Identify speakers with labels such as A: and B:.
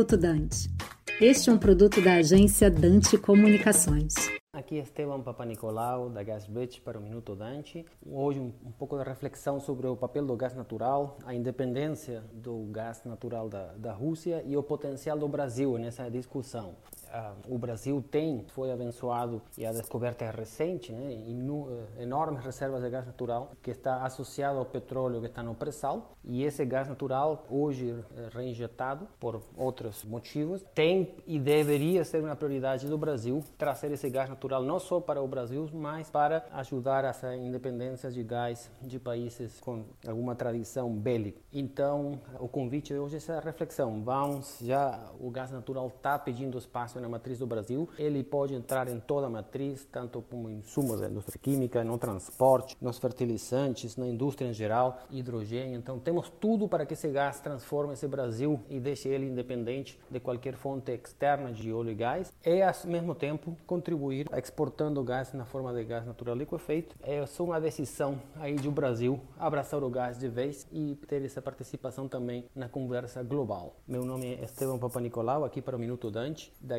A: Minuto Dante. Este é um produto da agência Dante Comunicações.
B: Aqui é Esteban Papanicolau, da GasBridge para o Minuto Dante. Hoje um, pouco de reflexão sobre o papel do gás natural, a independência do gás natural da, da Rússia e o potencial do Brasil nessa discussão uh, o Brasil tem, foi abençoado e a descoberta é recente, né, inu, uh, enormes reservas de gás natural que está associado ao petróleo que está no pré-sal e esse gás natural hoje é reinjetado por outros motivos tem e deveria ser uma prioridade do Brasil trazer esse gás natural não só para o Brasil mas para ajudar essa independência de gás de países com alguma tradição bélica. Então o convite hoje é essa reflexão. Vamos já o gás natural está pedindo espaço na matriz do Brasil, ele pode entrar em toda a matriz, tanto como insumos da indústria química, no transporte, nos fertilizantes, na indústria em geral, hidrogênio. Então temos tudo para que esse gás transforme esse Brasil e deixe ele independente de qualquer fonte externa de óleo e gás e ao mesmo tempo contribuir exportando gás na forma de gás natural liquefeito. É só uma decisão aí do Brasil abraçar o gás de vez e ter essa participação também na conversa global. Meu nome é Esteban Papanicolau, aqui para o Minuto Dante, da